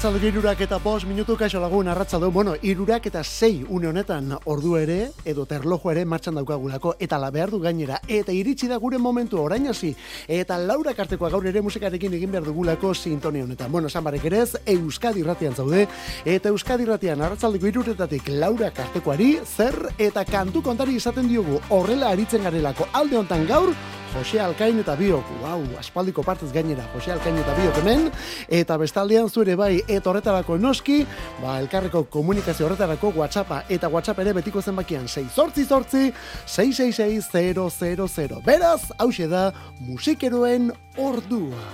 Arratzaldo irurak eta pos minutu kaixo lagun arratzaldo, bueno, irurak eta sei une honetan ordu ere, edo terlojo ere martxan daukagulako, eta la behar du gainera, eta iritsi da gure momentu orain hasi, eta laura kartekoa gaur ere musikarekin egin behar dugulako sintonia honetan. Bueno, esan barek ere Euskadi ratian zaude, eta Euskadi ratian arratzaldeko iruretatik laura kartekoari, zer eta kantu kontari izaten diogu horrela aritzen garelako. Alde hontan gaur, Jose Alkain eta Biok, wow, aspaldiko partez gainera, Jose Alkain eta Biok hemen, eta bestaldean zure bai, eta horretarako noski, ba, elkarreko komunikazio horretarako WhatsAppa, eta WhatsApp ere betiko zenbakian, 6 sortzi sortzi, 666 Beraz, hause da, musikeroen ordua.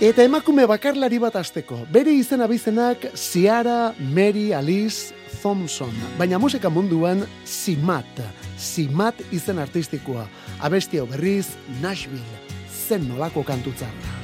Eta emakume bakarlari bat azteko, bere izen abizenak Ciara Mary Alice Thompson, baina musika munduan Simat, Simat izen artistikoa, abestia berriz Nashville, zen nolako kantutzarra.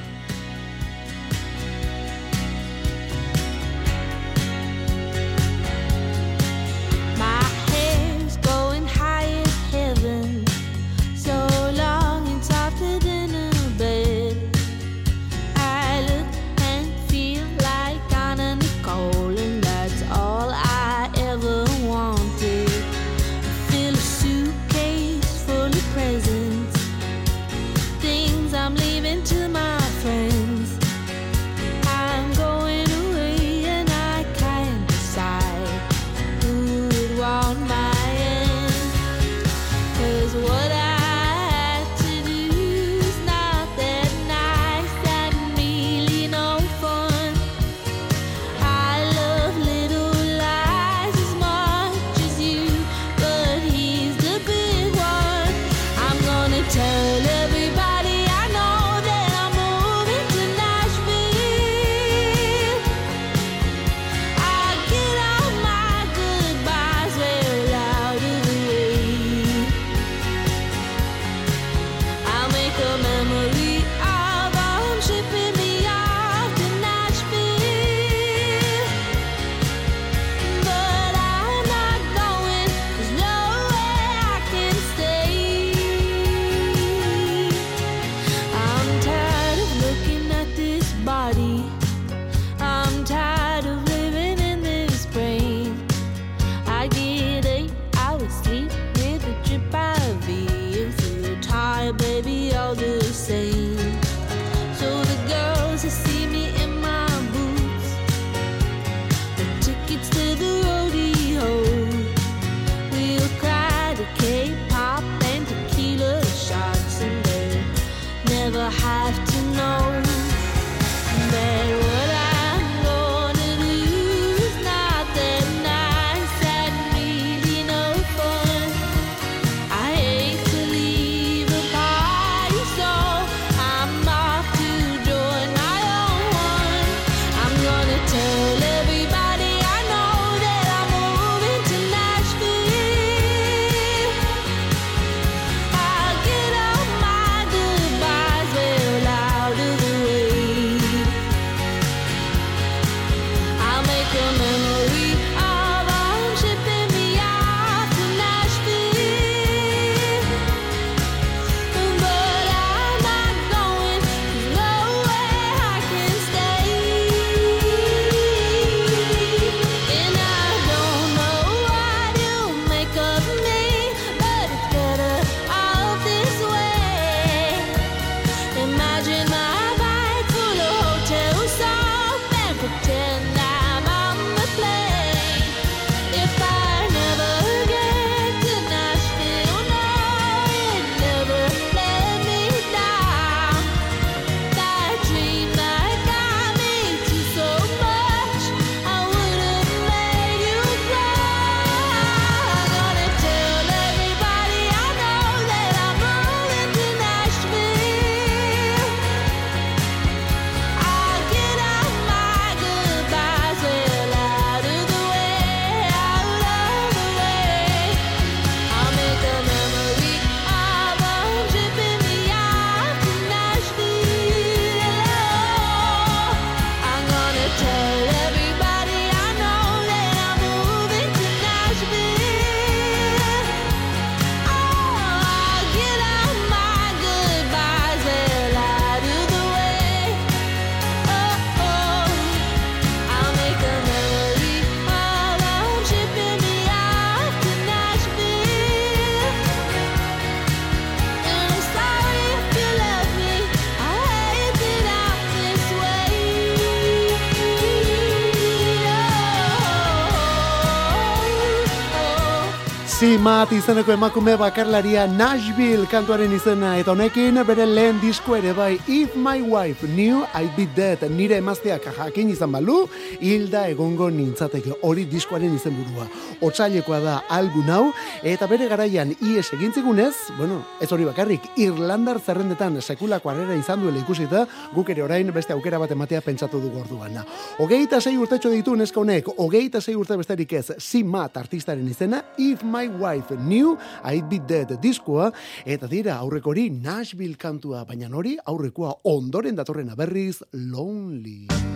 Simat izeneko emakume bakarlaria Nashville kantuaren izena eta honekin bere lehen disko ere bai If My Wife Knew I'd Be Dead nire emazteak jakin izan balu hilda egongo nintzateke hori diskoaren izenburua. Otsailekoa da album hau eta bere garaian ies egintzigunez bueno ez hori bakarrik Irlandar zerrendetan sekulako arrera izan duela ikusita guk ere orain beste aukera bat ematea pentsatu dugu orduan. Hogeita sei urtetxo ditu neska honek hogeita sei urte besterik ez Simat artistaren izena If My My Wife Knew I'd Be Dead diskoa, eta dira aurreko hori Nashville kantua, baina hori aurrekoa ondoren datorrena berriz Lonely.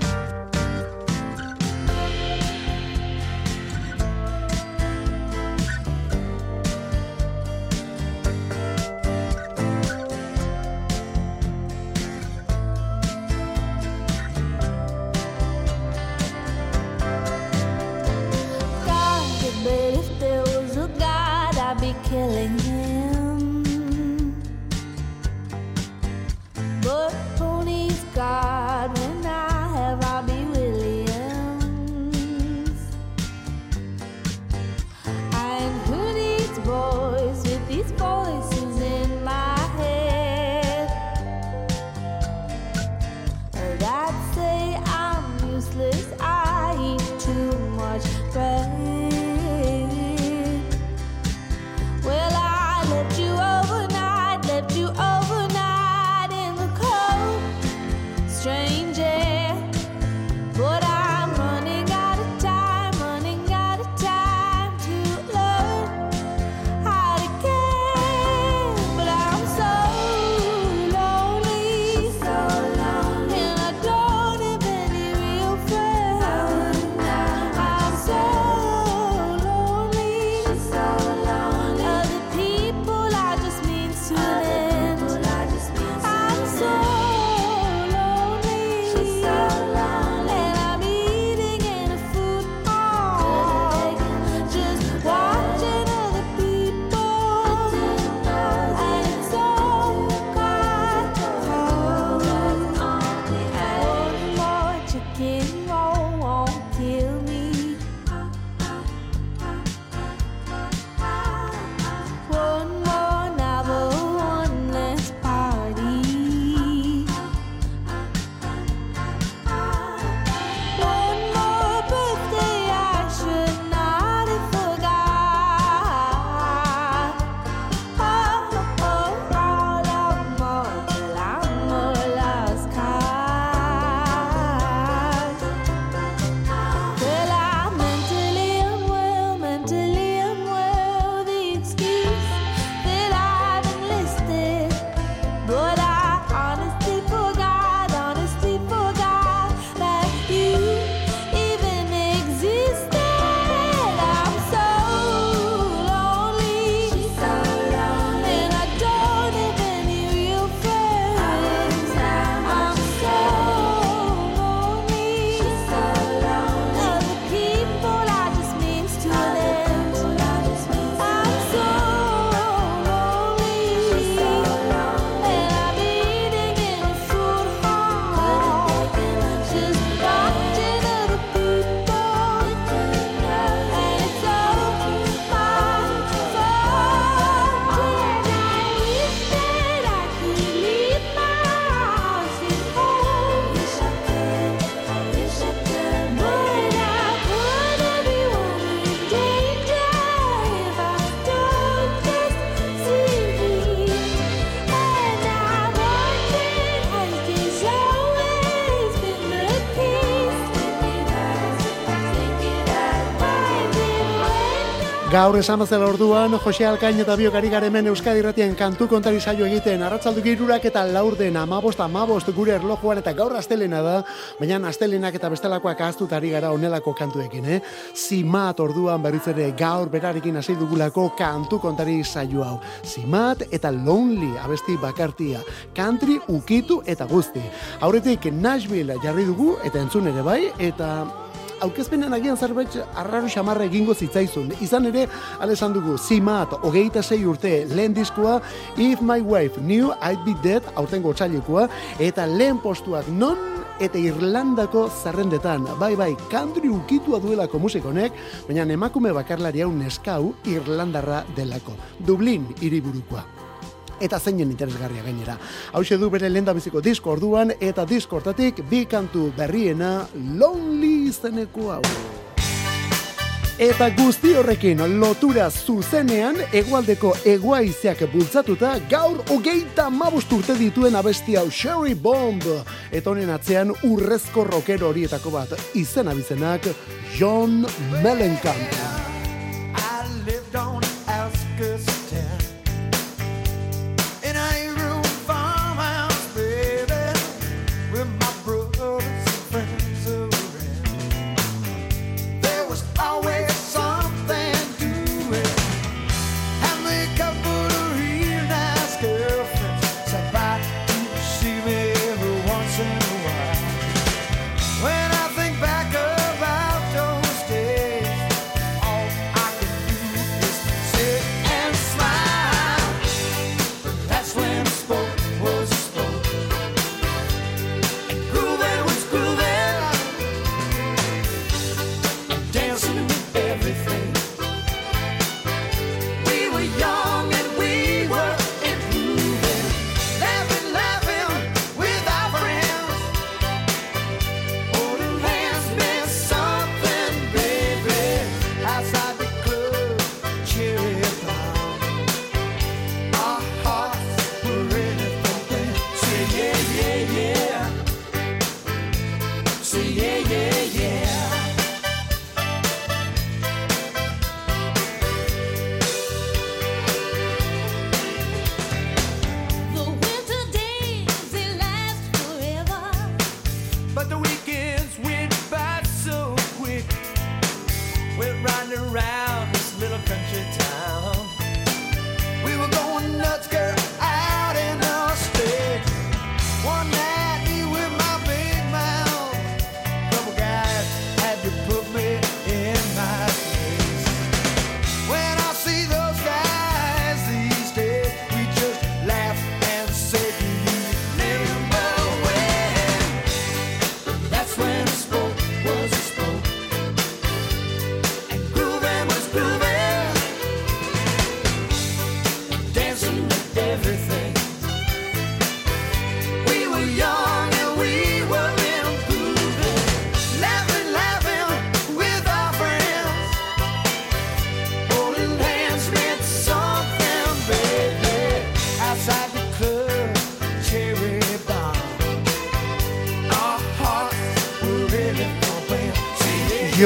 Gaur esan bazela orduan, Jose Alkain eta Biokari garemen Euskadi Ratien kantu kontari saio egiten, arratzaldu girurak eta laurden, amabost, amabost, gure erlojuan eta gaur astelena da, baina astelenak eta bestelakoak ahaztutari gara onelako kantuekin, eh? Zimat orduan berriz ere gaur berarekin hasi dugulako kantu kontari saio hau. Zimat eta Lonely abesti bakartia, country ukitu eta guzti. Aurretik Nashville jarri dugu eta entzun ere bai, eta aukezpenen agian zerbait arraro xamarra egingo zitzaizun. Izan ere, esan dugu, zimat, hogeita sei urte, lehen diskoa, If My Wife Knew I'd Be Dead, aurten gotxailekoa, eta lehen postuak non eta Irlandako zerrendetan. Bai, bai, country ukitua duelako musikonek, baina emakume bakarlari hau neskau Irlandarra delako. Dublin hiriburukoa eta zeinen interesgarria gainera. Hau du bere lenda biziko disko orduan eta disko hortatik bi kantu berriena Lonely izeneko hau. Eta guzti horrekin lotura zuzenean egualdeko eguaizeak bultzatuta gaur hogeita mabusturte dituen abesti hau Sherry Bomb. Eta honen atzean urrezko rockero horietako bat izen abizenak John Mellencamp.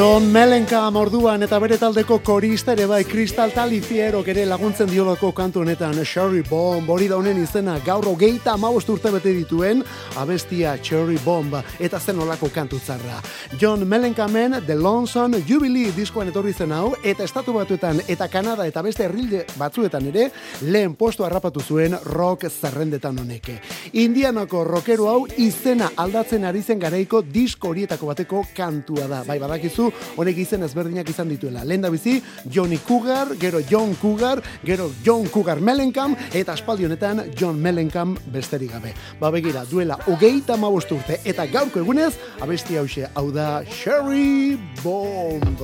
John Melenka morduan eta bere taldeko korista ere bai Kristal Talifiero ere laguntzen diolako kantu honetan Cherry Bomb hori da honen izena gaur hogeita amabost urte bete dituen abestia Cherry Bomb eta zen olako kantu zarra. John Melenkamen The Lonesome Jubilee diskoan etorri zen hau eta estatu batuetan eta Kanada eta beste herrilde batzuetan ere lehen postu harrapatu zuen rock zerrendetan honeke. Indianako rockero hau izena aldatzen ari zen garaiko disko horietako bateko kantua da. Bai badakizu honek izen ezberdinak izan dituela. Lenda bizi, Johnny Cougar, gero John Cougar, gero John Cougar Mellencamp, eta aspaldi honetan John Mellencamp besterik gabe. Ba begira, duela hogeita urte eta gaurko egunez, abesti hause, hau da Sherry Bomb.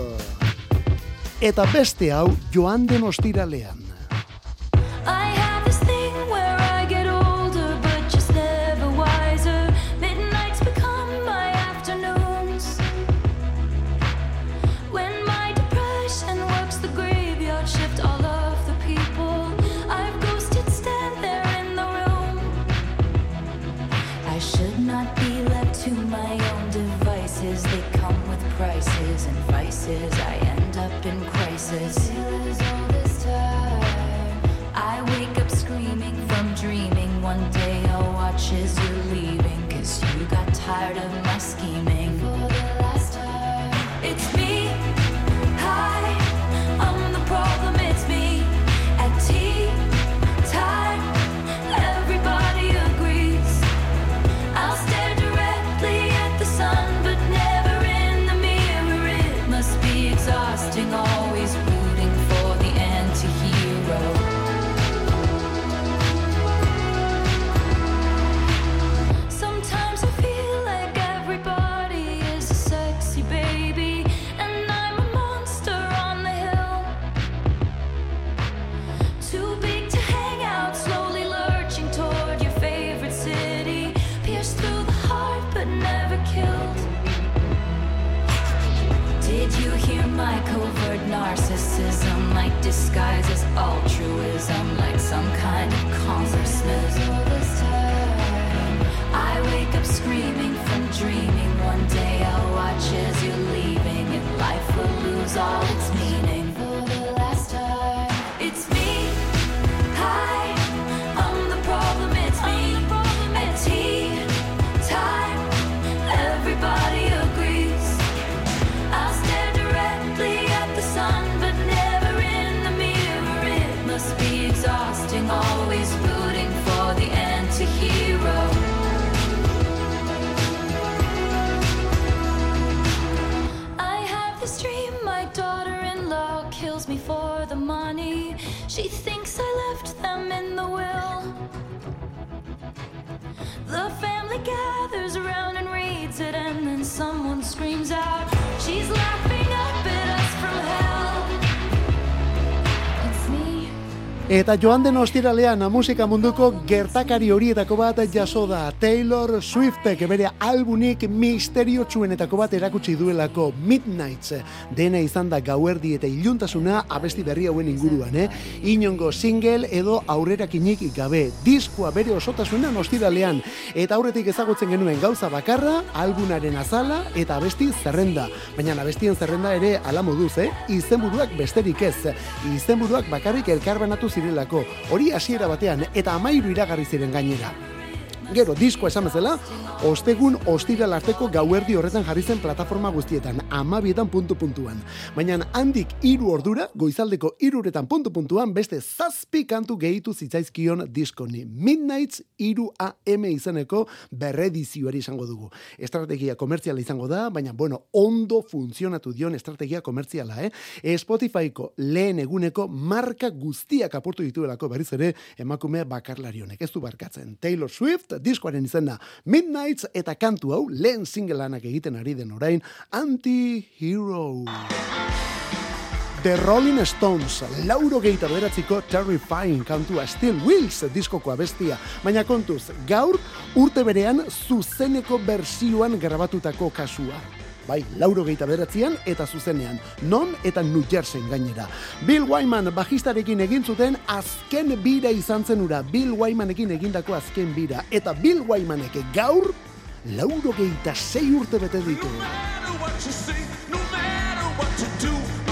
Eta beste hau, joan den ostiralean. narcissism like part of my scheme. Disguises altruism like some kind of consciousness. I wake up screaming from dreaming. One day I'll watch as you're leaving, and life will lose all kills me for the money. She thinks I left them in the will. The family gathers around and reads it, and then someone screams out, She's laughing. Eta joan den ostiralean musika munduko gertakari horietako bat jaso da. Taylor Swiftek bere albunik misterio txuenetako bat erakutsi duelako Midnights. Dena izan da gauerdi eta iluntasuna abesti berri hauen inguruan, eh? Inongo single edo aurrerakinik gabe. Diskoa bere osotasunan ostiralean. Eta aurretik ezagutzen genuen gauza bakarra albunaren azala eta abesti zerrenda. Baina abestien zerrenda ere ala moduz, eh? Izenburuak besterik ez. Izenburuak bakarrik elkarbanatu zirelako, hori hasiera batean eta amairu iragarri ziren gainera. Gero, disko esan bezala, ostegun ostiral arteko gauerdi horretan jarri zen plataforma guztietan, amabietan puntu puntuan. Baina handik iru ordura, goizaldeko iruretan puntu puntuan, beste zazpi kantu gehitu zitzaizkion diskoni. Midnights iru AM izaneko berredizioari izango dugu. Estrategia komertziala izango da, baina, bueno, ondo funtzionatu dion estrategia komertziala, eh? Spotifyko lehen eguneko marka guztiak aportu dituelako berriz ere emakume bakarlarionek. Ez du barkatzen. Taylor Swift, diskoaren izena Midnights eta kantu hau lehen singleanak egiten ari den orain Anti-Hero. The Rolling Stones, lauro gehieta beratziko Terrifying kantua Still Wills diskoko abestia, baina kontuz, gaur urte berean zuzeneko bersioan grabatutako kasua bai, lauro gehieta beratzean eta zuzenean, non eta New Jersey gainera. Bill Wyman bajistarekin egin zuten azken bira izan zen ura, Bill Wymanekin egindako azken bira, eta Bill Wymanek gaur, lauro gehieta sei urte bete ditu.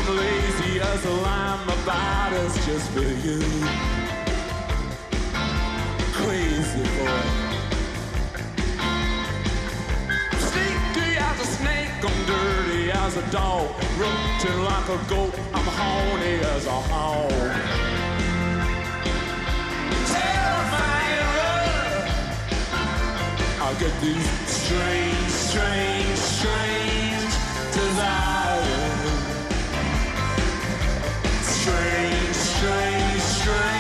Crazy as a dog, rooting like a goat. I'm horny as a hog. Terrifying. I get these strange, strange, strange desires. Strange, strange, strange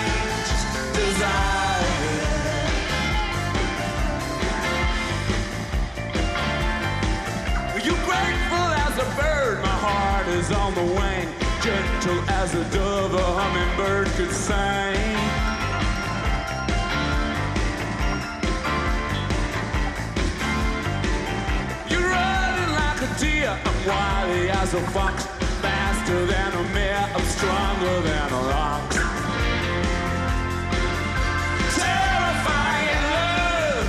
heart on the wing. Gentle as a dove, a hummingbird could sing. You're running like a deer, I'm wily as a fox. Faster than a mare, I'm stronger than a rock. Terrifying love.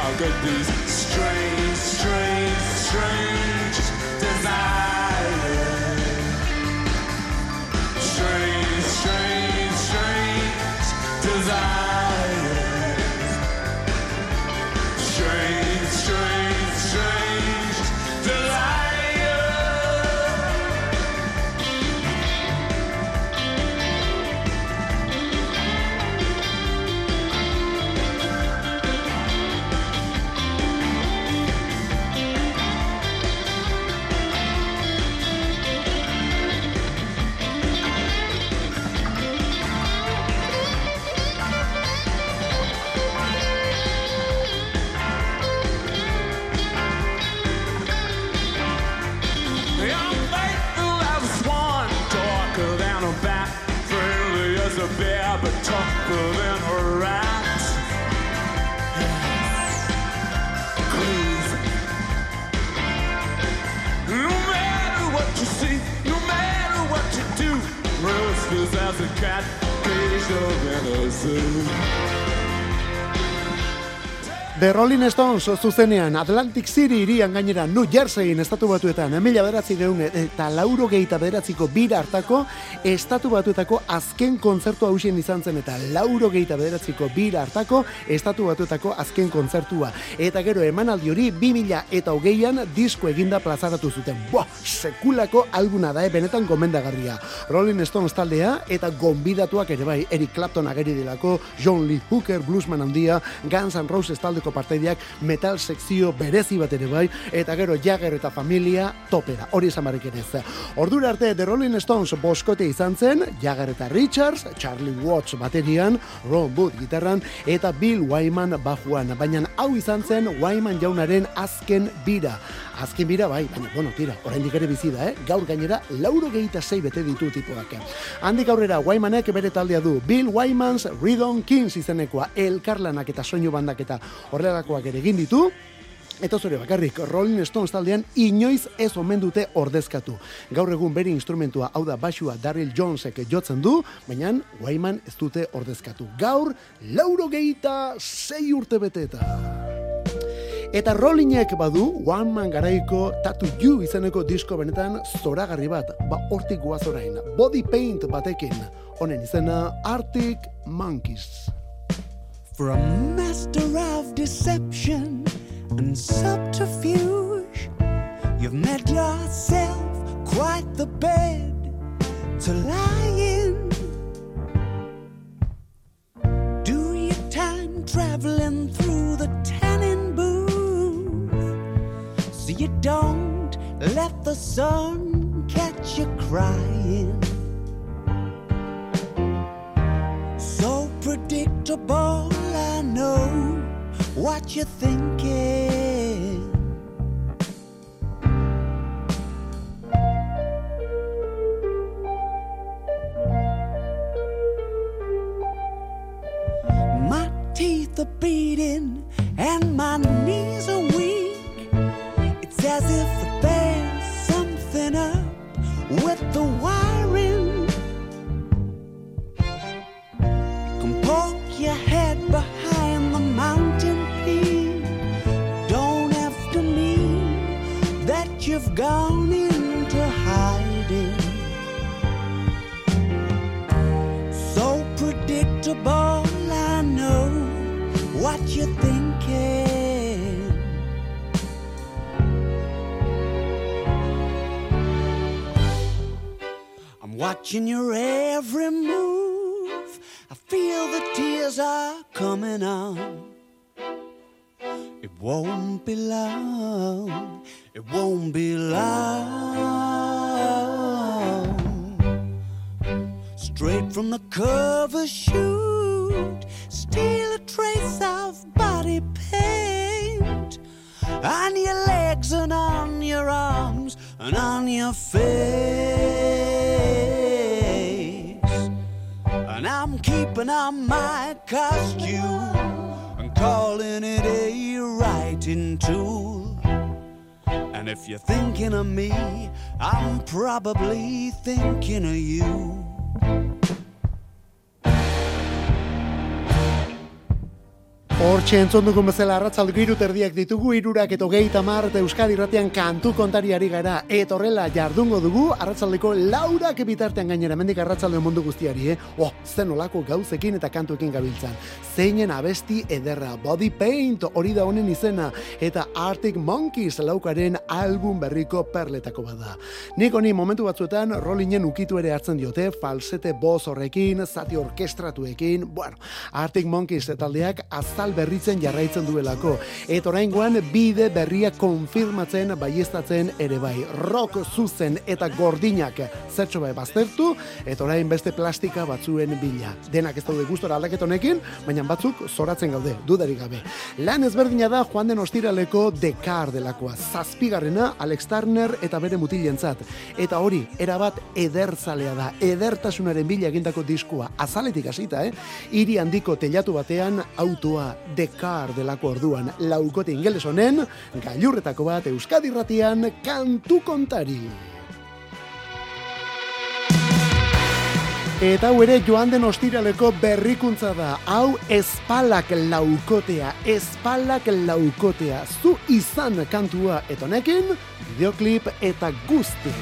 I'll get these Rolling Stones zuzenean Atlantic City irian gainera New Jerseyin estatu batuetan mila beratzi deun eta lauro gehieta bederatziko bira hartako estatu batuetako azken kontzertu hausien izan zen eta lauro gehieta bederatziko bira hartako estatu batuetako azken kontzertua. Eta gero emanaldi hori bi mila eta hogeian disko eginda plazaratu zuten. Boa, sekulako alguna da, eh, benetan gomendagarria. Rolling Stones taldea eta gonbidatuak ere bai Eric Clapton ageri delako John Lee Hooker, Bluesman handia Guns N' Roses taldeko parteideak metal sekzio berezi bat ere bai, eta gero Jagger eta familia topera, hori esan barrik ez. Ordura arte The Rolling Stones boskote izan zen, Jagger eta Richards, Charlie Watts baterian, Ron Wood gitarran, eta Bill Wyman bajuan, baina hau izan zen Wyman jaunaren azken bira. Azken bira bai, baina, bueno, tira, oraindik ere bizi da, eh? Gaur gainera, lauro gehieta zei bete ditu tipuak. Handik aurrera, Wymanek bere taldea du, Bill Wyman's Rhythm Kings izenekoa, elkarlanak eta soinu bandak eta horrelakoak ere egin ditu, Eta zure bakarrik, Rolling Stones taldean inoiz ez omen dute ordezkatu. Gaur egun bere instrumentua hau da basua Daryl Jonesek jotzen du, baina Wyman ez dute ordezkatu. Gaur, lauro gehieta zei urte beteta. Eta Rollingek badu One Man garaiko Tattoo You izeneko disko benetan zoragarri bat, ba hortik guaz orain. Body Paint batekin, honen izena Arctic Monkeys. For a master of deception and subterfuge, you've made yourself quite the bed to lie in. Do your time traveling through the tannin booth so you don't let the sun catch you crying. Predictable, I know what you're thinking. My teeth are beating and my knees are weak. It's as if there's something up with the wiring. Gone into hiding. So predictable, I know what you're thinking. I'm watching your every move. I feel the tears are coming on. It won't be long. It won't be long. Straight from the cover shoot, steal a trace of body paint on your legs and on your arms and on your face. And I'm keeping on my costume and calling it a writing tool. And if you're thinking of me, I'm probably thinking of you. Hortxe entzon dugun bezala arratzaldeko irut erdiak ditugu irurak eto geita marte Euskadi irratian kantu kontariari gara eta horrela jardungo dugu arratzaldeko laurak bitartean gainera mendik arratzaldeo mundu guztiari, eh? Oh, zen olako gauzekin eta kantuekin gabiltzan. Zeinen abesti ederra, Body Paint hori da honen izena eta Arctic Monkeys laukaren album berriko perletako bada. Nik honi momentu batzuetan Rollingen ukitu ere hartzen diote, falsete boz horrekin, zati orkestratuekin, bueno, Arctic Monkeys taldeak azal berritzen jarraitzen duelako. Eta oraingoan bide berria konfirmatzen baiestatzen ere bai. Rock zuzen eta gordinak zertxo bai baztertu, eta orain beste plastika batzuen bila. Denak ez daude gustora aldaket honekin, baina batzuk zoratzen gaude, dudarik gabe. Lan ezberdina da joan den ostiraleko Dekar delakoa. Zazpigarrena Alex Turner eta bere mutilentzat. Eta hori, erabat ederzalea da. Edertasunaren bila egindako diskua. Azaletik hasita, eh? Hiri handiko telatu batean autoa Dekar delako orduan. Laukote ingeles honen, gailurretako bat Euskadi ratian kantu kontari. Eta hau ere joan den ostiraleko berrikuntza da. Hau espalak laukotea, espalak laukotea. Zu izan kantua eta honekin, videoklip eta guzti.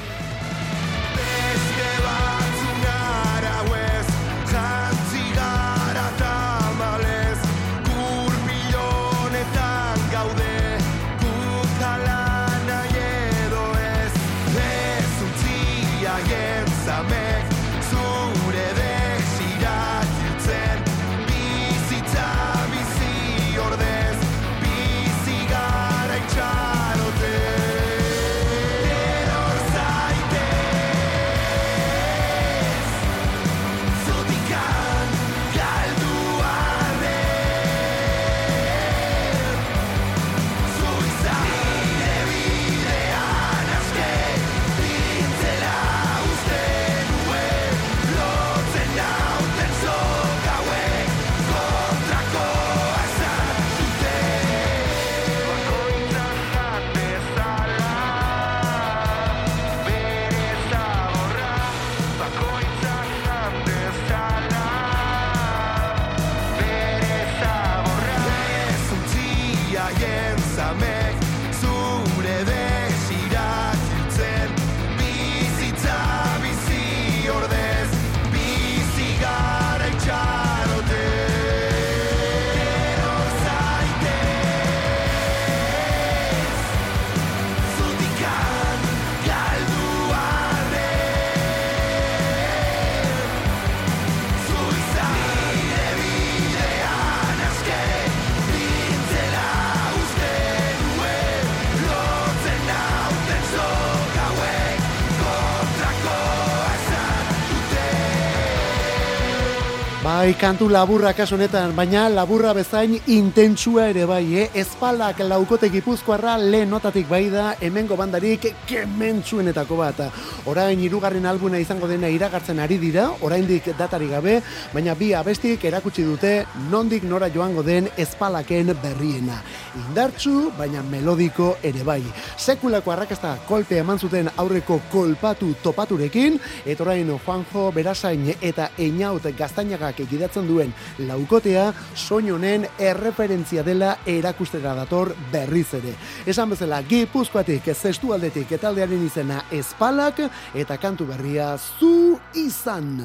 Bai, kantu laburra kasu honetan, baina laburra bezain intentsua ere bai, eh? Espalak laukote gipuzkoarra lehen notatik bai da, hemengo bandarik kementsuenetako bat. Orain hirugarren albuna izango dena iragartzen ari dira, oraindik datari gabe, baina bi abestik erakutsi dute nondik nora joango den espalaken berriena. Indartsu, baina melodiko ere bai. Sekulako arrakasta kolpe eman zuten aurreko kolpatu topaturekin, eta orain Juanjo Berasain eta Einaut Gaztainagak egidatzen duen laukotea, soin honen erreferentzia dela erakustera dator berriz ere. Esan bezala, gipuzkoatik, zestu aldetik, etaldearen izena espalak, eta kantu berria zu izan.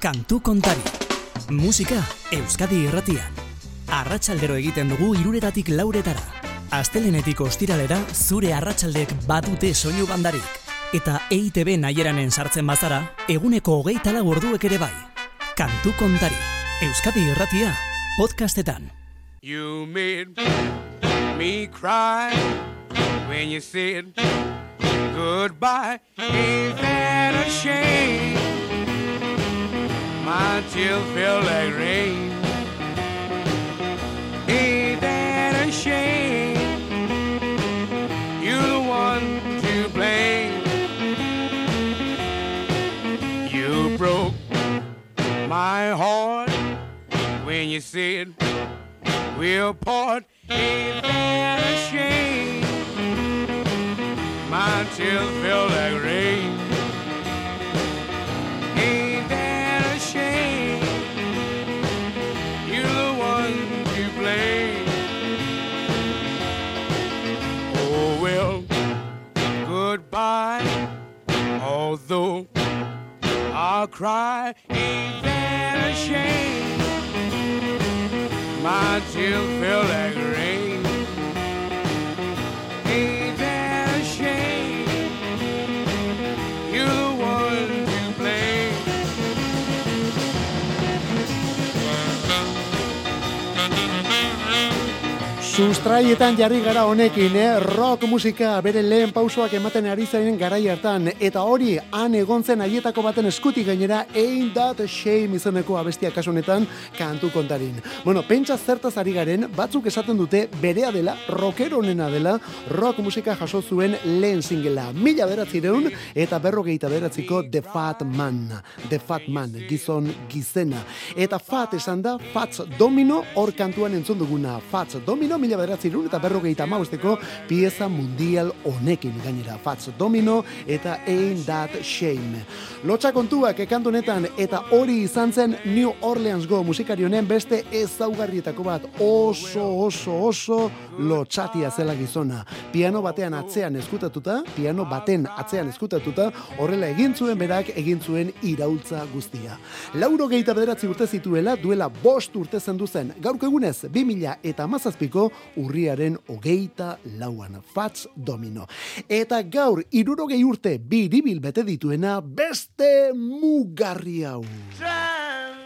Kantu kontari. Musika Euskadi irratian. Arratsaldero egiten dugu iruretatik lauretara. Astelenetik ostiralera zure arratsaldek badute soinu bandarik. Eta EITB naieranen sartzen bazara, eguneko hogeita lau orduek ere bai. Kantu kontari. Euskadi irratia podcastetan. You made me cry when you said goodbye. Ain't that a shame? My tears feel like rain. My heart when you said we'll part. Ain't that a shame? My tears feel like rain. Ain't that a shame? You're the one to blame. Oh well, goodbye. Although I'll cry, ain't that a shame? My tears feel like rain. Sustraietan jarri gara honekin, eh? rock musika bere lehen pausoak ematen ari zaren garai hartan, eta hori han egon zen haietako baten eskutik gainera Ain't That Shame izeneko abestia kasu honetan kantu kontarin. Bueno, pentsa zertaz ari garen, batzuk esaten dute berea dela, rockero honena dela, rock musika jaso zuen lehen singela. Mila beratzireun eta berrogeita beratziko The Fat Man. The Fat Man, gizon gizena. Eta Fat esan da, Fats Domino, hor kantuan entzun duguna. Fats Domino, mila bederatzi eta berrogeita mausteko pieza mundial honekin gainera Fats Domino eta Ain't That Shame. Lotxa kontuak ekantu honetan eta hori izan zen New Orleans Go musikari honen beste ezaugarrietako bat oso oso oso lotxatia zela gizona. Piano batean atzean eskutatuta, piano baten atzean eskutatuta, horrela egin zuen berak egin zuen iraultza guztia. Lauro geita bederatzi urte zituela, duela bost urte zen, gaurko egunez, 2000 eta mazazpiko urriaren hogeita lauan, Fats Domino. Eta gaur, irurogei urte, biribil bete dituena, beste mugarri hau. Darling,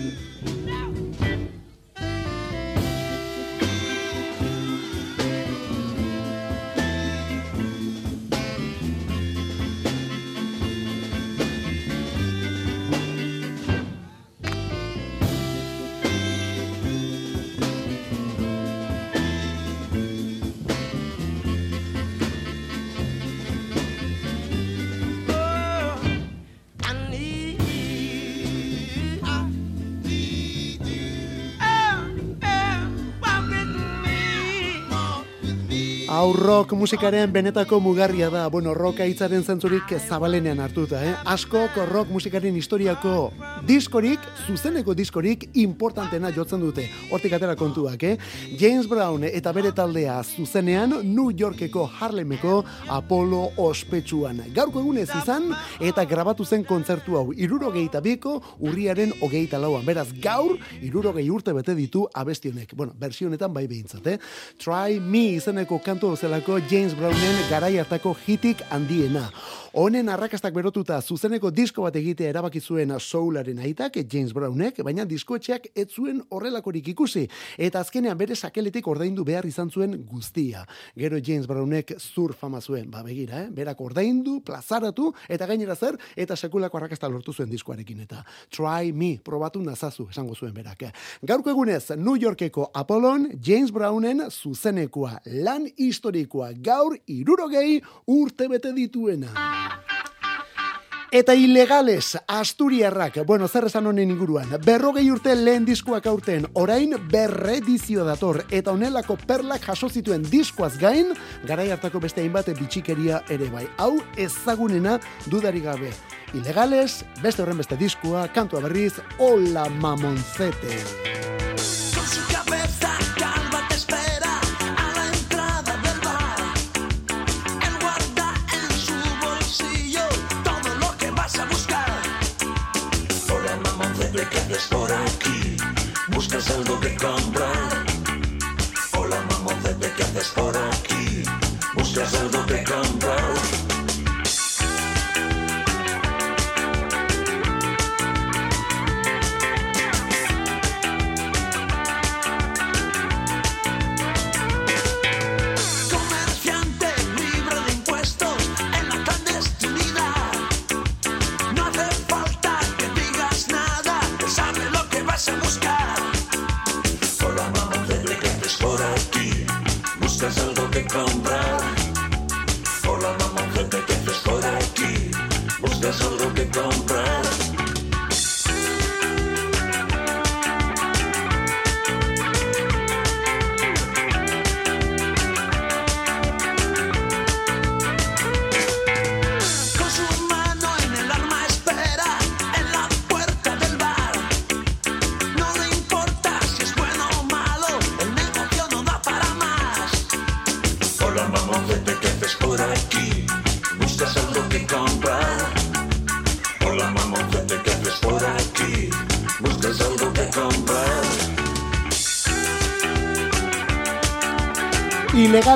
Hau rock musikaren benetako mugarria da, bueno, rocka hitzaren zentzurik zabalenean hartuta, eh? Askok rock musikaren historiako diskorik, zuzeneko diskorik importantena jotzen dute. Hortik atera kontuak, eh? James Brown eta bere taldea zuzenean New Yorkeko Harlemeko Apollo ospetsuan. Gaurko egunez izan eta grabatu zen kontzertu hau irurogeita biko urriaren hogeita lauan. Beraz, gaur irurogei urte bete ditu abestionek. Bueno, versionetan bai behintzat, eh? Try Me izeneko kantu zelako James Brownen garai hartako hitik handiena. Honen arrakastak berotuta zuzeneko disko bat egitea erabaki zuen soularen aitak James Brownek, baina diskoetxeak ez zuen horrelakorik ikusi eta azkenean bere sakeletik ordaindu behar izan zuen guztia. Gero James Brownek zur fama zuen, ba begira, eh? berak ordaindu, plazaratu eta gainera zer eta sekulako arrakasta lortu zuen diskoarekin eta try me, probatu nazazu, esango zuen berak. Gaurko egunez, New Yorkeko Apollon, James Brownen zuzenekoa, lan historikoa, gaur irurogei urte bete dituena. Eta ilegales, Asturiarrak, bueno, zer esan honen inguruan, berrogei urte lehen diskoak aurten, orain berredizio dator, eta honelako perlak jaso zituen diskoaz gain, garai hartako beste hainbat bitxikeria ere bai. Hau ezagunena dudari gabe. Ilegales, beste horren beste diskoa, kantua berriz, hola mamonzete. Mamoncete, ¿qué haces por aquí? ¿Buscas algo que comprar? Hola mamoncete, ¿qué haces por aquí? ¿Buscas algo que Hola mamá, gente que estoy aquí. Buscas algo que comprar.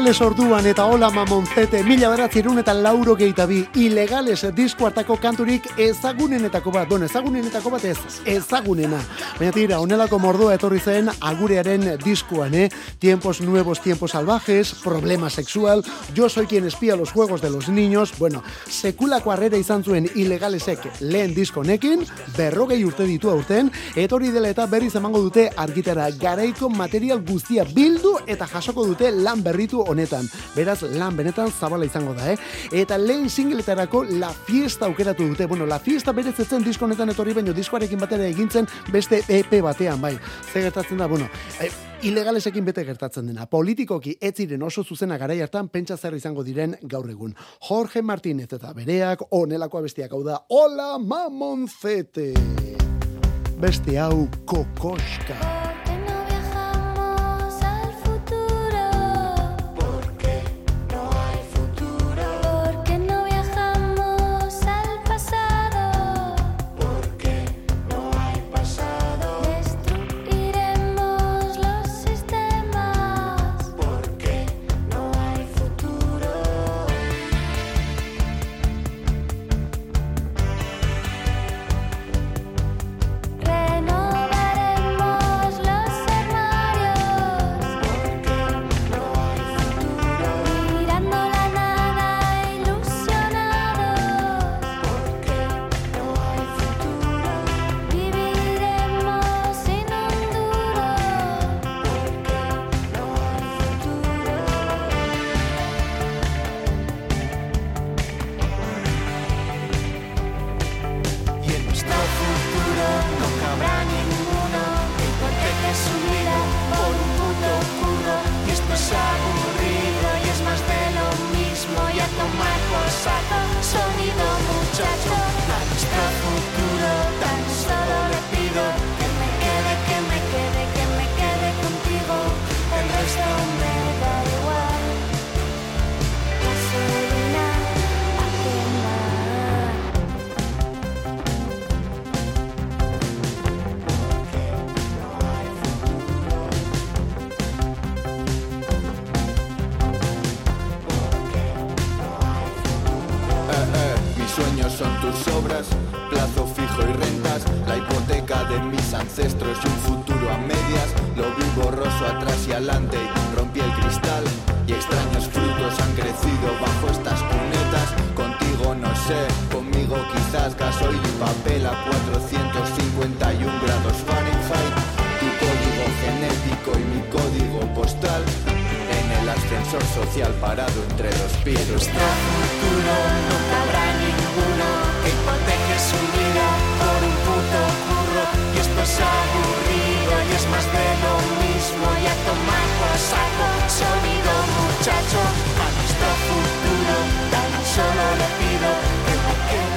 Ilegales orduan eta hola mamonzete, mila beratzerun eta lauro gehietabi. Ilegales disko hartako kanturik ezagunenetako bat. Bueno, ezagunenetako bat ez, ezagunena. Baina tira, onelako mordoa etorri zen agurearen diskoan, eh? Tiempos nuevos, tiempos salvajes, problema sexual, yo soy quien espía los juegos de los niños. Bueno, sekulako harrera izan zuen ilegalesek lehen disko honekin, berrogei urte ditu aurten, etorri dela eta berriz emango dute argitara garaiko material guztia bildu eta jasoko dute lan berritu honetan. Beraz, lan benetan zabala izango da, eh? Eta lehen singletarako La Fiesta aukeratu dute. Bueno, La Fiesta berez ez zen disko etorri, baino diskoarekin batera egintzen beste EP batean, bai. Ze gertatzen da, bueno, eh, ilegalesekin bete gertatzen dena. Politikoki ez ziren oso zuzena garai hartan pentsa zer izango diren gaur egun. Jorge Martínez eta bereak onelakoa bestiak hau da. Hola Mamoncete! Beste hau kokoska. Social parado entre dos pisos. nuestro futuro no cabrá ninguno que hipoteque su vida por un puto curro y esto es aburrido y es más de lo mismo y a tomar por saco sonido muchacho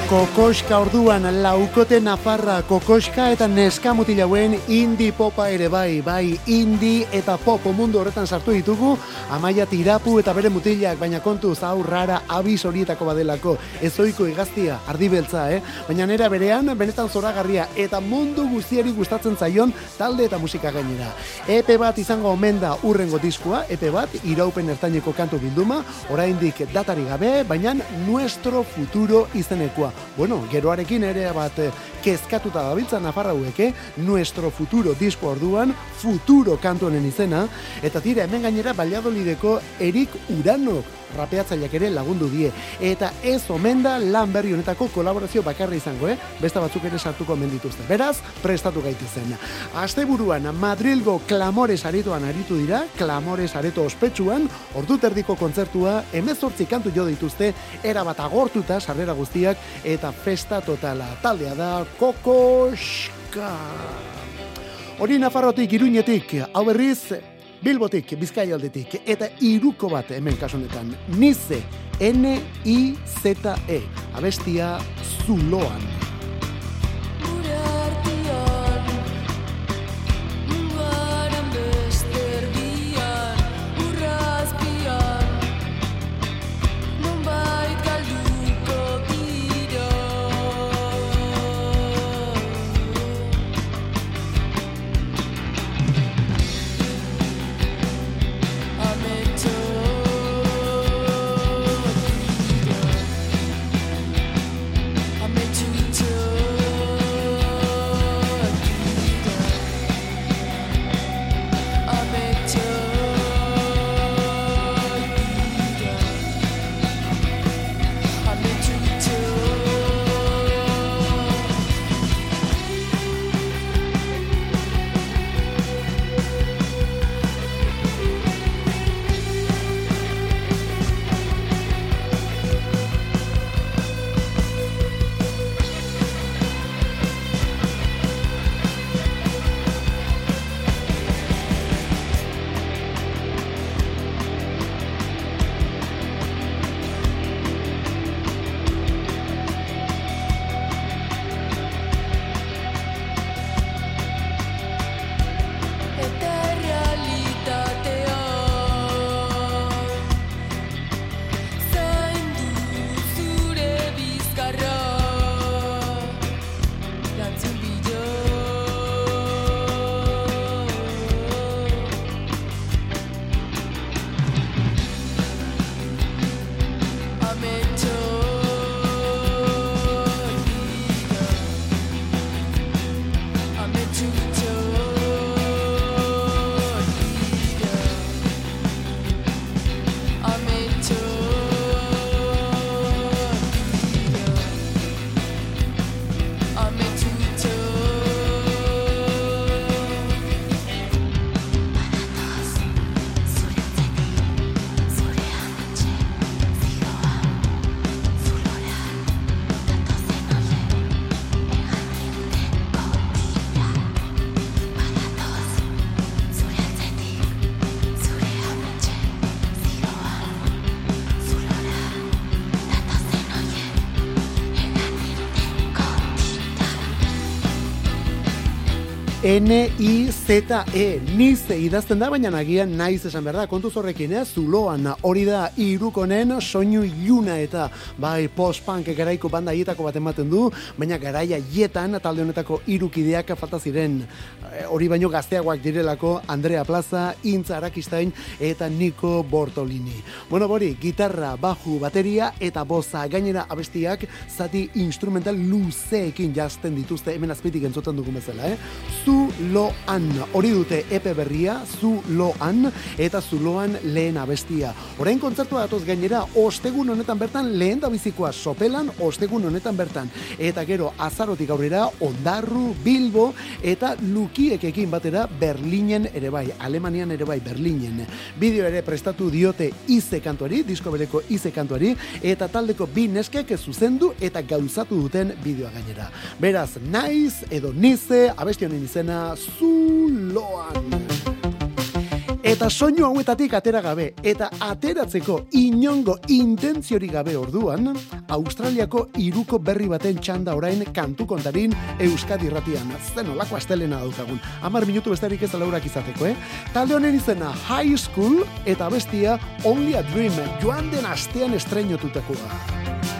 Kokoska orduan laukote nafarra kokoska eta neska mutilauen indi popa ere bai, bai indi eta pop mundu horretan sartu ditugu, amaia tirapu eta bere mutilak, baina kontu zau rara abiz horietako badelako, ezoiko igaztia, ardibeltza, eh? Baina nera berean, benetan zoragarria eta mundu guztiari gustatzen zaion talde eta musika gainera. Epe bat izango omen da urrengo diskoa, epe bat, iraupen ertaineko kantu bilduma, oraindik datari gabe, baina nuestro futuro izenekoa. Bueno, geroarekin ere bat eh, kezkatuta dabiltza Nafarrauek, eh? Nuestro futuro disko orduan, futuro kantu honen izena, eta tira hemen gainera Valladolideko Erik Uranok rapeatzaileak ere lagundu die. Eta ez omen da lan berri honetako kolaborazio bakarra izango, eh? Besta batzuk ere sartuko omen dituzte. Beraz, prestatu gaitezen. Asteburuan Madrilgo Clamores aretoan aritu dira, Clamores areto ospetsuan, ordu terdiko kontzertua, emezortzi kantu jo dituzte, era bat agortuta sarrera guztiak, eta festa totala. Taldea da Kokoska. Hori Nafarrotik, Iruñetik, hau berriz, Bilbotik, Bizkaia aldetik, eta iruko bat hemen kasunetan. Nize, N-I-Z-E, abestia Zuloan. N-I-Z-E, nize idazten da, baina nagian naiz esan behar da, kontuz horrekin, eh? zuloan, hori da irukonen soinu iluna eta bai post-punk garaiko banda hietako bat ematen du, baina garaia hietan talde honetako irukideak falta ziren eh, hori baino gazteagoak direlako Andrea Plaza, Intza Arakistain eta Nico Bortolini. Bueno, bori, gitarra, baju, bateria eta boza gainera abestiak zati instrumental luzeekin jazten dituzte hemen azpitik entzuten dugun bezala, eh? Zuloan, hori dute epe berria, Zuloan eta Zuloan lehen abestia. Orain kontzertua datoz gainera, ostegun honetan bertan lehen da bizikoa sopelan, ostegun honetan bertan. Eta gero, azarotik aurrera, ondarru, bilbo eta lukiekekin batera Berlinen ere bai, Alemanian ere bai, Berlinen. Bideo ere prestatu diote ize kantuari, disko bereko ize kantuari, eta taldeko bi neskek zuzendu eta gauzatu duten bideoa gainera. Beraz, naiz edo nize, abesti honen izena, Zuloan. Eta soinu hauetatik atera gabe, eta ateratzeko inongo intentziorik gabe orduan, Australiako iruko berri baten txanda orain kantu kontarin Euskadi irratian. Zen olako astelena daukagun. Amar minutu besterik ez laurak izateko, eh? Talde honen izena High School eta bestia Only a Dream joan den astean estrenotutakoa.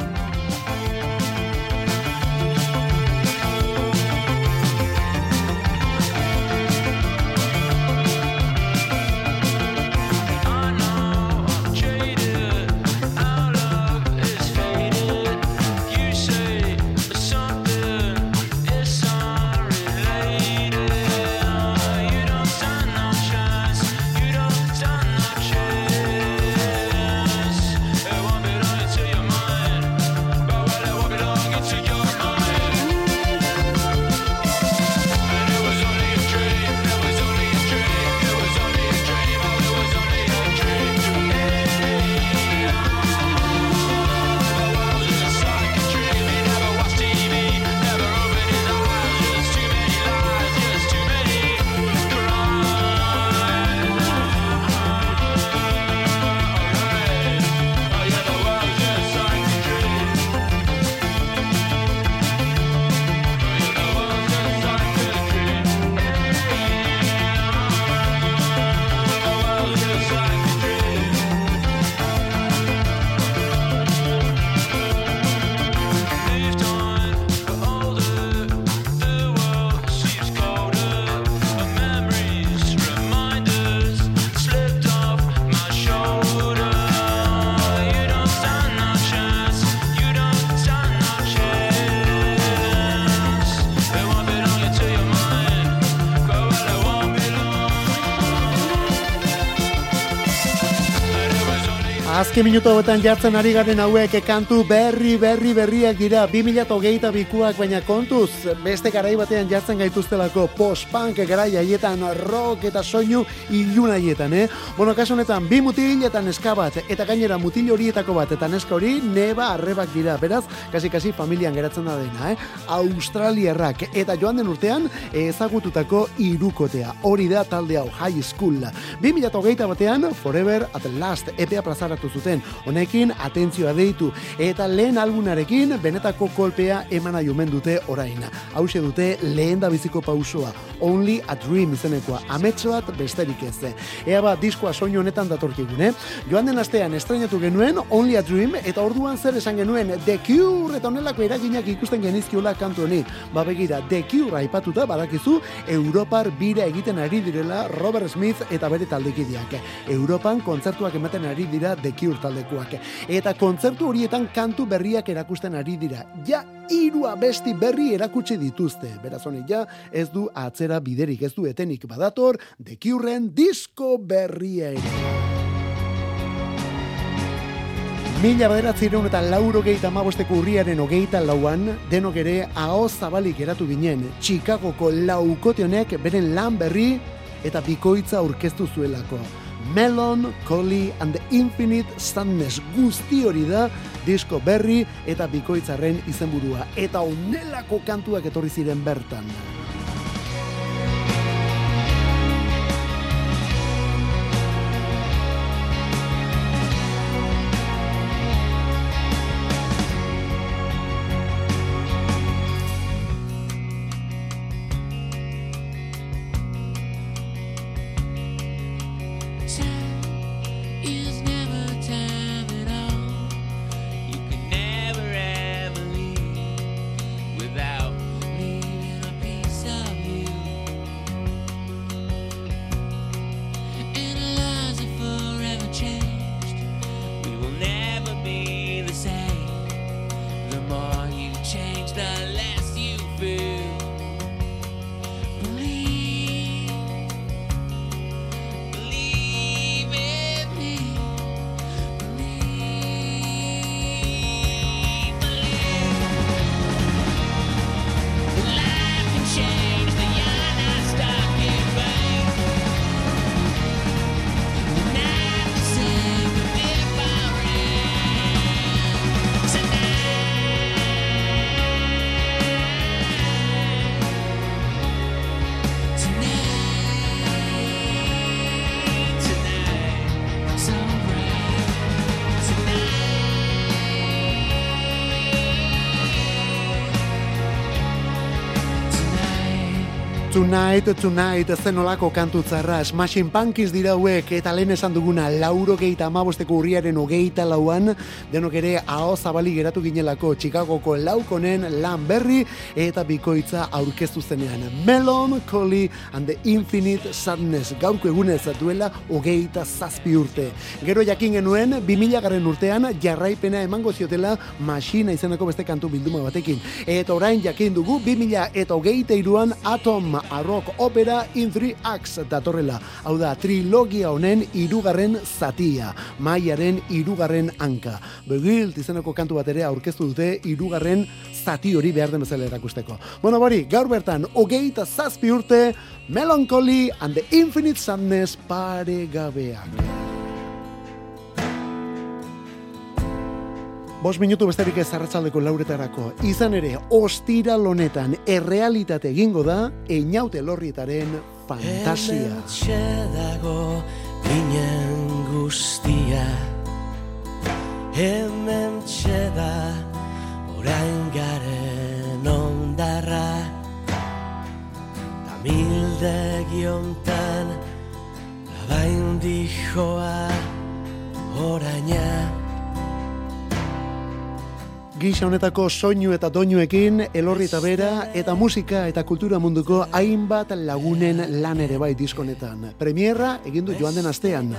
Azken minutu hauetan jartzen ari garen hauek kantu berri berri berriak dira 2008 bikuak baina kontuz beste garai batean jartzen gaituztelako post-punk garai haietan rock eta soinu ilun haietan, eh? Bueno, kasu honetan bi mutil eta neska bat eta gainera mutil horietako bat eta neska hori neba arrebak dira, beraz, kasi kasi familian geratzen da dena, eh? Australiarrak eta joan den urtean ezagututako irukotea. Hori da talde hau high school. 2008 batean Forever at Last epea plazaratu zuten. Honekin atentzioa deitu eta lehen albunarekin benetako kolpea emana jomen dute orain. Hauxe dute lehen da biziko pausoa. Only a Dream izenekoa. Ametsoat besterik ez. Ea ba, diskoa soinu honetan datorkigun, eh? Joan den astean estrenatu genuen Only a Dream eta orduan zer esan genuen The Cure eta honelako eraginak ikusten genizkiola kantu honi. Ba begira, The Cure aipatuta badakizu Europar bira egiten ari direla Robert Smith eta bere taldekideak. Europan kontzertuak ematen ari dira The Cure taldekoak. Eta kontzertu horietan kantu berriak erakusten ari dira. Ja, hiru abesti berri erakutsi dituzte. Beraz honi ja, ez du atzera biderik, ez du etenik badator, Cure-en disko berria ere. Mila bederatzireun eta lauro geita amabosteko urriaren ogeita lauan, denok ere ahoz zabalik eratu ginen, Chicagoko laukote honek beren lan berri eta bikoitza aurkeztu zuelako. Melon, Collie and the Infinite Sadness guzti hori da disko berri eta bikoitzarren izenburua. Eta onelako kantuak etorri ziren bertan. Tonight, tonight, zenolako kantutzarra, Smashing Pumpkins dira hauek, eta lehen esan duguna, lauro geita amabosteko urriaren ogeita lauan, denok ere aho zabali geratu ginelako Chicagoko laukonen lan berri, eta bikoitza aurkeztu zenean. Melon, Collie and the Infinite Sadness, gaurko egunez duela ogeita zazpi urte. Gero jakin genuen, 2000 garren urtean, jarraipena emango ziotela Machina izeneko beste kantu bilduma batekin. Eta orain jakin dugu, 2000 eta hogeita iruan Atom a rock opera in three acts datorrela. Hau da, trilogia honen irugarren zatia. Maiaren irugarren hanka. Begilt izeneko kantu bat ere aurkeztu dute irugarren zati hori behar den bezala erakusteko. Bueno, bori, gaur bertan, hogeita zazpi urte, Melancholy and the Infinite Sadness paregabeak. Bos minutu besterik ez arratzaldeko lauretarako. Izan ere, ostira lonetan errealitate egingo da, einaute lorrietaren fantasia. Dago ginen guztia Hementxe da orain garen ondarra Tamildegi hontan Abain dijoa oraina Gisa honetako soinu eta doinuekin, elorri eta bera, eta musika eta kultura munduko hainbat lagunen lan ere bai diskonetan. Premierra egin du joan den astean,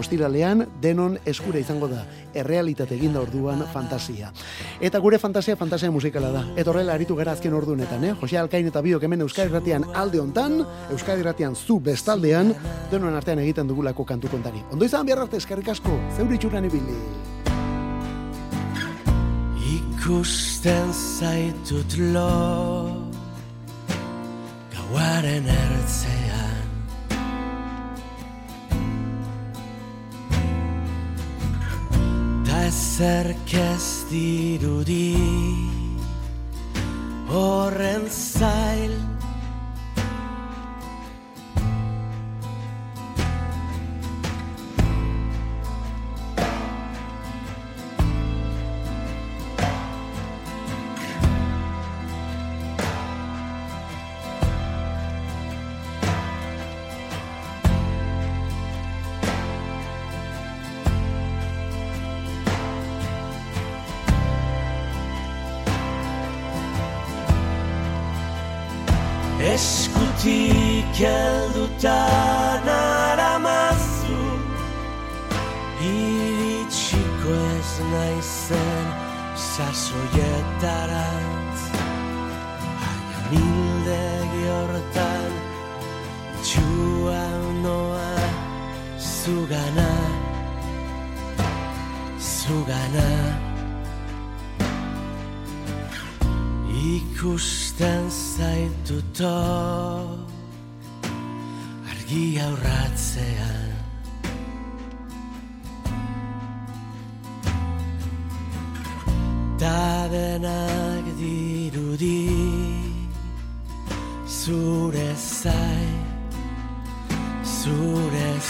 ostiralean denon eskura izango da, errealitate eginda orduan fantasia. Eta gure fantasia, fantasia musikala da. Eta horrela aritu gara azken ordunetan, eh? Jose Alkain eta biok hemen Euskadi Ratian alde hontan, Euskadi Ratian zu bestaldean, denon artean egiten dugulako kantu kontari. Ondo izan behar arte eskerrik asko, zeure itxuran ibili. Ikusten zaitut lo Gauaren ertzean. Ta ezerk ez dirudi Horren zail naizen sasoietarantz Baina mildegi hortan Txua noa zugana Zugana. Ikusten zaituto Argi aurratzean Ta denak dirudi Zure zai Zure